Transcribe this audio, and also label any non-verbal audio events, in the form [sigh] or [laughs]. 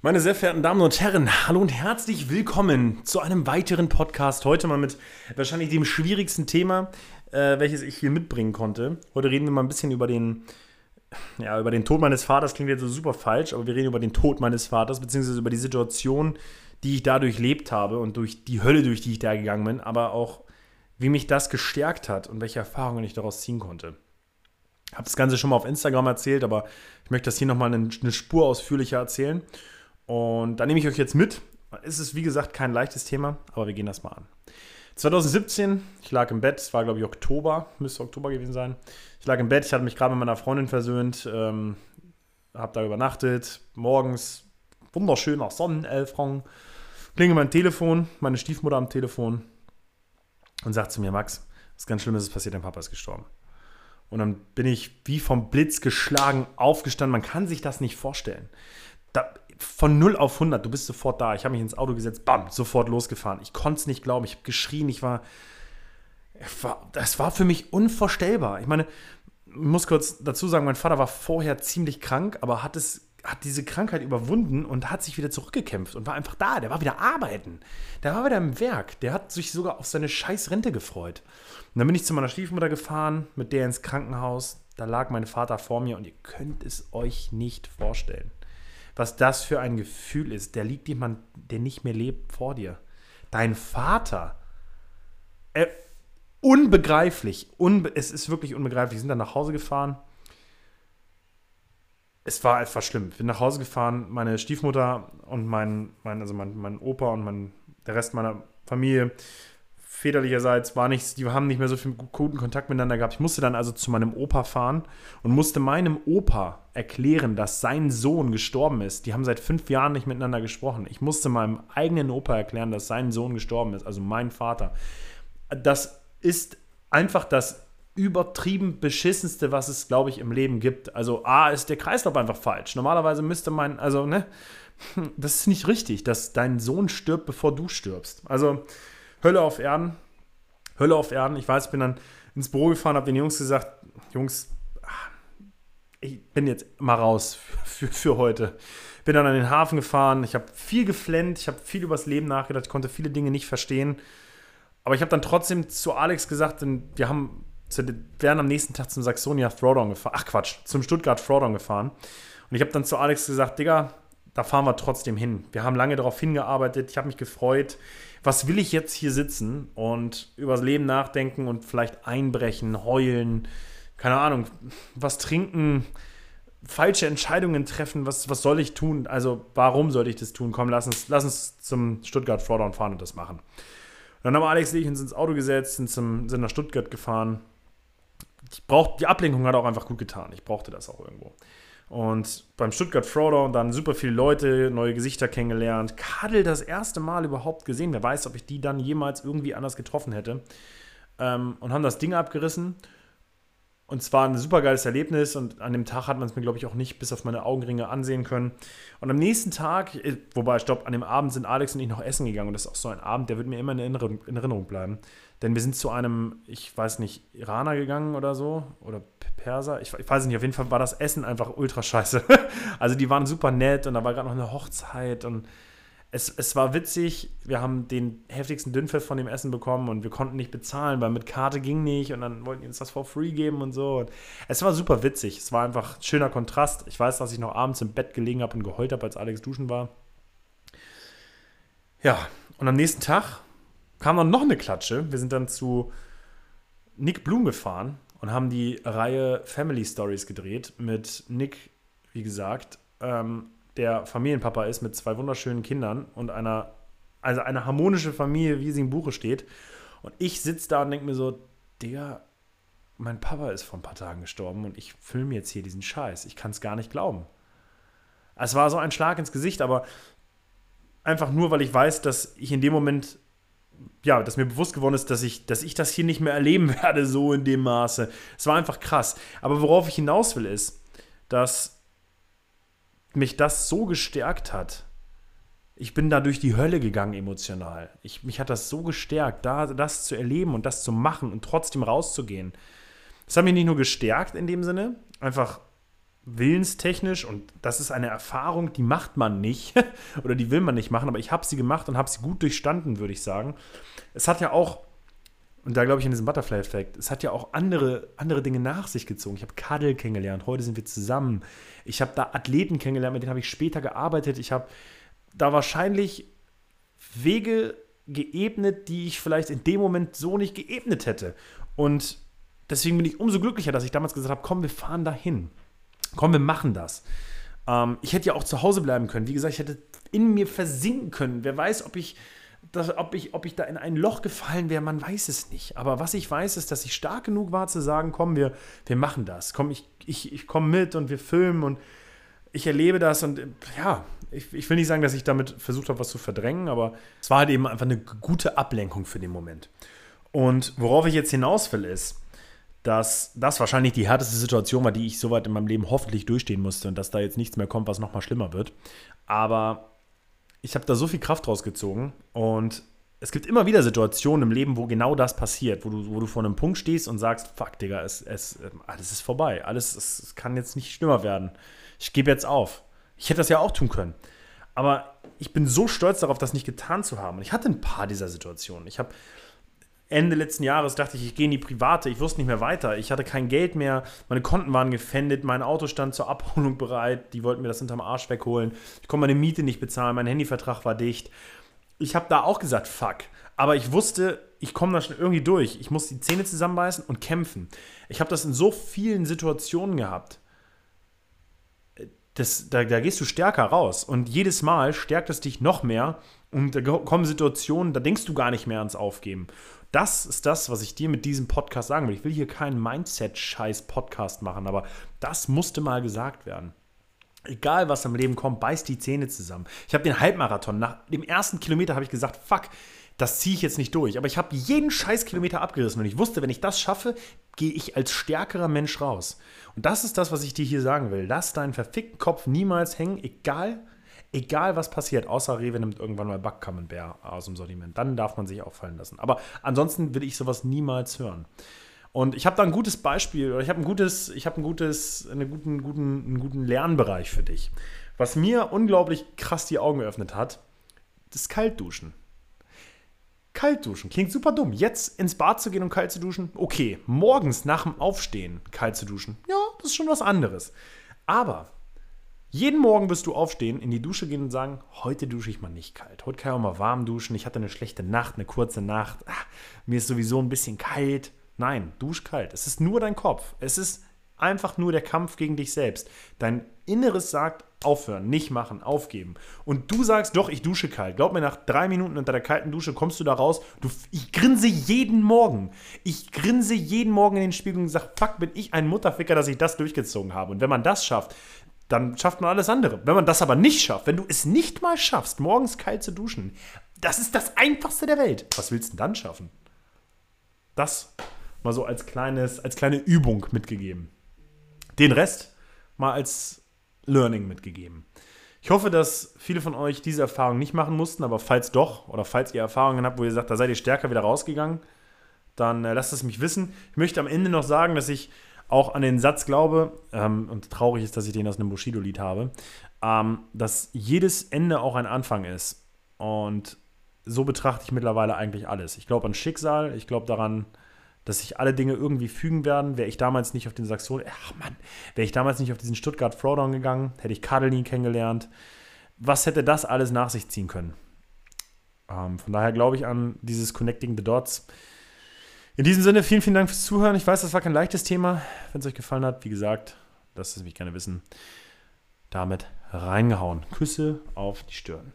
Meine sehr verehrten Damen und Herren, hallo und herzlich willkommen zu einem weiteren Podcast. Heute mal mit wahrscheinlich dem schwierigsten Thema, äh, welches ich hier mitbringen konnte. Heute reden wir mal ein bisschen über den, ja, über den Tod meines Vaters. Klingt jetzt so super falsch, aber wir reden über den Tod meines Vaters, beziehungsweise über die Situation, die ich da durchlebt habe und durch die Hölle, durch die ich da gegangen bin, aber auch, wie mich das gestärkt hat und welche Erfahrungen ich daraus ziehen konnte. Ich habe das Ganze schon mal auf Instagram erzählt, aber ich möchte das hier nochmal eine Spur ausführlicher erzählen. Und da nehme ich euch jetzt mit. Es ist, wie gesagt, kein leichtes Thema, aber wir gehen das mal an. 2017, ich lag im Bett, es war, glaube ich, Oktober, müsste Oktober gewesen sein. Ich lag im Bett, ich hatte mich gerade mit meiner Freundin versöhnt, ähm, habe da übernachtet, morgens wunderschöner Sonnenelfrang, klingelt mein Telefon, meine Stiefmutter am Telefon und sagt zu mir, Max, was ganz Schlimmes ist passiert, dein Papa ist gestorben. Und dann bin ich wie vom Blitz geschlagen aufgestanden. Man kann sich das nicht vorstellen. Da, von 0 auf 100, du bist sofort da. Ich habe mich ins Auto gesetzt, bam, sofort losgefahren. Ich konnte es nicht glauben, ich habe geschrien, ich war, war, das war für mich unvorstellbar. Ich meine, ich muss kurz dazu sagen, mein Vater war vorher ziemlich krank, aber hat es hat diese Krankheit überwunden und hat sich wieder zurückgekämpft und war einfach da. Der war wieder arbeiten. Der war wieder im Werk. Der hat sich sogar auf seine scheiß Rente gefreut. Und dann bin ich zu meiner Stiefmutter gefahren, mit der ins Krankenhaus. Da lag mein Vater vor mir und ihr könnt es euch nicht vorstellen was das für ein Gefühl ist. Der liegt jemand, der nicht mehr lebt, vor dir. Dein Vater. Äh, unbegreiflich. Unbe es ist wirklich unbegreiflich. Wir sind dann nach Hause gefahren. Es war etwas schlimm. Wir sind nach Hause gefahren. Meine Stiefmutter und mein, mein also mein, mein Opa und mein, der Rest meiner Familie väterlicherseits war nichts, die haben nicht mehr so viel guten Kontakt miteinander gehabt. Ich musste dann also zu meinem Opa fahren und musste meinem Opa erklären, dass sein Sohn gestorben ist. Die haben seit fünf Jahren nicht miteinander gesprochen. Ich musste meinem eigenen Opa erklären, dass sein Sohn gestorben ist, also mein Vater. Das ist einfach das übertrieben beschissenste, was es, glaube ich, im Leben gibt. Also A ist der Kreislauf einfach falsch. Normalerweise müsste man, also, ne, [laughs] das ist nicht richtig, dass dein Sohn stirbt, bevor du stirbst. Also, Hölle auf Erden. Hölle auf Erden. Ich weiß, ich bin dann ins Büro gefahren, habe den Jungs gesagt, Jungs, ich bin jetzt mal raus für, für heute. Bin dann an den Hafen gefahren, ich habe viel geflennt, ich habe viel übers Leben nachgedacht, ich konnte viele Dinge nicht verstehen. Aber ich habe dann trotzdem zu Alex gesagt, wir haben zu, wären am nächsten Tag zum Saxonia Throwdown gefahren. Ach Quatsch, zum Stuttgart Throwdown gefahren. Und ich habe dann zu Alex gesagt, Digga, da fahren wir trotzdem hin. Wir haben lange darauf hingearbeitet, ich habe mich gefreut was will ich jetzt hier sitzen und übers Leben nachdenken und vielleicht einbrechen, heulen, keine Ahnung, was trinken, falsche Entscheidungen treffen, was, was soll ich tun? Also, warum sollte ich das tun? Komm, lass uns, lass uns zum Stuttgart Throwdown fahren und das machen. Und dann haben Alex und ich uns ins Auto gesetzt, sind, zum, sind nach Stuttgart gefahren. Ich brauch, die Ablenkung hat auch einfach gut getan. Ich brauchte das auch irgendwo. Und beim Stuttgart Throwdown dann super viele Leute, neue Gesichter kennengelernt. Kadel das erste Mal überhaupt gesehen. Wer weiß, ob ich die dann jemals irgendwie anders getroffen hätte. Ähm, und haben das Ding abgerissen. Und zwar ein super geiles Erlebnis. Und an dem Tag hat man es mir, glaube ich, auch nicht bis auf meine Augenringe ansehen können. Und am nächsten Tag, äh, wobei, stopp, an dem Abend sind Alex und ich noch essen gegangen. Und das ist auch so ein Abend, der wird mir immer in Erinnerung, in Erinnerung bleiben. Denn wir sind zu einem, ich weiß nicht, Iraner gegangen oder so. Oder Perser. Ich, ich, weiß nicht, auf jeden Fall war das Essen einfach ultra scheiße. [laughs] also die waren super nett und da war gerade noch eine Hochzeit und es, es war witzig. Wir haben den heftigsten Dünnpfiff von dem Essen bekommen und wir konnten nicht bezahlen, weil mit Karte ging nicht und dann wollten die uns das for free geben und so. Und es war super witzig. Es war einfach ein schöner Kontrast. Ich weiß, dass ich noch abends im Bett gelegen habe und geheult habe, als Alex duschen war. Ja, und am nächsten Tag kam dann noch eine Klatsche. Wir sind dann zu Nick Blum gefahren und haben die Reihe Family Stories gedreht mit Nick, wie gesagt, ähm, der Familienpapa ist mit zwei wunderschönen Kindern und einer, also eine harmonische Familie, wie sie im Buche steht. Und ich sitze da und denke mir so, Digga, mein Papa ist vor ein paar Tagen gestorben und ich filme jetzt hier diesen Scheiß. Ich kann es gar nicht glauben. Es war so ein Schlag ins Gesicht, aber einfach nur, weil ich weiß, dass ich in dem Moment ja, dass mir bewusst geworden ist, dass ich, dass ich das hier nicht mehr erleben [laughs] werde, so in dem Maße. Es war einfach krass. Aber worauf ich hinaus will, ist, dass mich das so gestärkt hat. Ich bin da durch die Hölle gegangen emotional. Ich, mich hat das so gestärkt, da, das zu erleben und das zu machen und trotzdem rauszugehen. Das hat mich nicht nur gestärkt in dem Sinne, einfach willenstechnisch und das ist eine Erfahrung, die macht man nicht [laughs] oder die will man nicht machen, aber ich habe sie gemacht und habe sie gut durchstanden, würde ich sagen. Es hat ja auch, und da glaube ich an diesen Butterfly-Effekt, es hat ja auch andere, andere Dinge nach sich gezogen. Ich habe Kadel kennengelernt, heute sind wir zusammen. Ich habe da Athleten kennengelernt, mit denen habe ich später gearbeitet. Ich habe da wahrscheinlich Wege geebnet, die ich vielleicht in dem Moment so nicht geebnet hätte. Und deswegen bin ich umso glücklicher, dass ich damals gesagt habe, komm, wir fahren dahin. Komm, wir machen das. Ähm, ich hätte ja auch zu Hause bleiben können. Wie gesagt, ich hätte in mir versinken können. Wer weiß, ob ich, das, ob ich, ob ich da in ein Loch gefallen wäre, man weiß es nicht. Aber was ich weiß, ist, dass ich stark genug war zu sagen, komm, wir, wir machen das. Komm, ich, ich, ich komme mit und wir filmen und ich erlebe das und ja, ich, ich will nicht sagen, dass ich damit versucht habe, was zu verdrängen, aber es war halt eben einfach eine gute Ablenkung für den Moment. Und worauf ich jetzt hinaus will, ist, dass das wahrscheinlich die härteste Situation war, die ich soweit in meinem Leben hoffentlich durchstehen musste und dass da jetzt nichts mehr kommt, was nochmal schlimmer wird. Aber ich habe da so viel Kraft rausgezogen und es gibt immer wieder Situationen im Leben, wo genau das passiert, wo du, wo du vor einem Punkt stehst und sagst, fuck, Digga, es, es, alles ist vorbei, alles es, es kann jetzt nicht schlimmer werden. Ich gebe jetzt auf. Ich hätte das ja auch tun können. Aber ich bin so stolz darauf, das nicht getan zu haben. Und ich hatte ein paar dieser Situationen. Ich habe Ende letzten Jahres dachte ich, ich gehe in die Private, ich wusste nicht mehr weiter. Ich hatte kein Geld mehr, meine Konten waren gefändet, mein Auto stand zur Abholung bereit, die wollten mir das hinterm Arsch wegholen. Ich konnte meine Miete nicht bezahlen, mein Handyvertrag war dicht. Ich habe da auch gesagt, fuck. Aber ich wusste, ich komme da schon irgendwie durch. Ich muss die Zähne zusammenbeißen und kämpfen. Ich habe das in so vielen Situationen gehabt das, da, da gehst du stärker raus. Und jedes Mal stärkt es dich noch mehr. Und da kommen Situationen, da denkst du gar nicht mehr ans Aufgeben. Das ist das, was ich dir mit diesem Podcast sagen will. Ich will hier keinen Mindset-Scheiß-Podcast machen, aber das musste mal gesagt werden. Egal, was im Leben kommt, beiß die Zähne zusammen. Ich habe den Halbmarathon, nach dem ersten Kilometer habe ich gesagt, fuck, das ziehe ich jetzt nicht durch. Aber ich habe jeden scheiß Kilometer abgerissen und ich wusste, wenn ich das schaffe, gehe ich als stärkerer Mensch raus. Und das ist das, was ich dir hier sagen will. Lass deinen verfickten Kopf niemals hängen, egal, egal was passiert. Außer Rewe nimmt irgendwann mal Backcamembert aus dem Sortiment. Dann darf man sich auffallen lassen. Aber ansonsten will ich sowas niemals hören. Und ich habe da ein gutes Beispiel, oder ich habe ein gutes, ich habe ein gutes, einen guten, guten, einen guten Lernbereich für dich. Was mir unglaublich krass die Augen geöffnet hat, das Kaltduschen. Kalt duschen. Klingt super dumm. Jetzt ins Bad zu gehen und kalt zu duschen, okay. Morgens nach dem Aufstehen kalt zu duschen, ja, das ist schon was anderes. Aber jeden Morgen wirst du aufstehen, in die Dusche gehen und sagen, heute dusche ich mal nicht kalt. Heute kann ich auch mal warm duschen. Ich hatte eine schlechte Nacht, eine kurze Nacht. Ah, mir ist sowieso ein bisschen kalt. Nein, dusch kalt. Es ist nur dein Kopf. Es ist einfach nur der Kampf gegen dich selbst. Dein Inneres sagt, aufhören, nicht machen, aufgeben. Und du sagst, doch, ich dusche kalt. Glaub mir, nach drei Minuten unter der kalten Dusche kommst du da raus. Du, ich grinse jeden Morgen. Ich grinse jeden Morgen in den Spiegel und sage, fuck, bin ich ein Mutterficker, dass ich das durchgezogen habe. Und wenn man das schafft, dann schafft man alles andere. Wenn man das aber nicht schafft, wenn du es nicht mal schaffst, morgens kalt zu duschen, das ist das Einfachste der Welt. Was willst du denn dann schaffen? Das mal so als, kleines, als kleine Übung mitgegeben. Den Rest mal als Learning mitgegeben. Ich hoffe, dass viele von euch diese Erfahrung nicht machen mussten, aber falls doch oder falls ihr Erfahrungen habt, wo ihr sagt, da seid ihr stärker wieder rausgegangen, dann äh, lasst es mich wissen. Ich möchte am Ende noch sagen, dass ich auch an den Satz glaube, ähm, und traurig ist, dass ich den aus einem Bushido-Lied habe, ähm, dass jedes Ende auch ein Anfang ist. Und so betrachte ich mittlerweile eigentlich alles. Ich glaube an Schicksal, ich glaube daran, dass sich alle Dinge irgendwie fügen werden. Wäre ich damals nicht auf den Saxon, ach Mann, wäre ich damals nicht auf diesen Stuttgart Throwdown gegangen, hätte ich Kadel nie kennengelernt. Was hätte das alles nach sich ziehen können? Ähm, von daher glaube ich an dieses Connecting the Dots. In diesem Sinne, vielen, vielen Dank fürs Zuhören. Ich weiß, das war kein leichtes Thema. Wenn es euch gefallen hat, wie gesagt, lasst es mich gerne wissen. Damit reingehauen. Küsse auf die Stirn.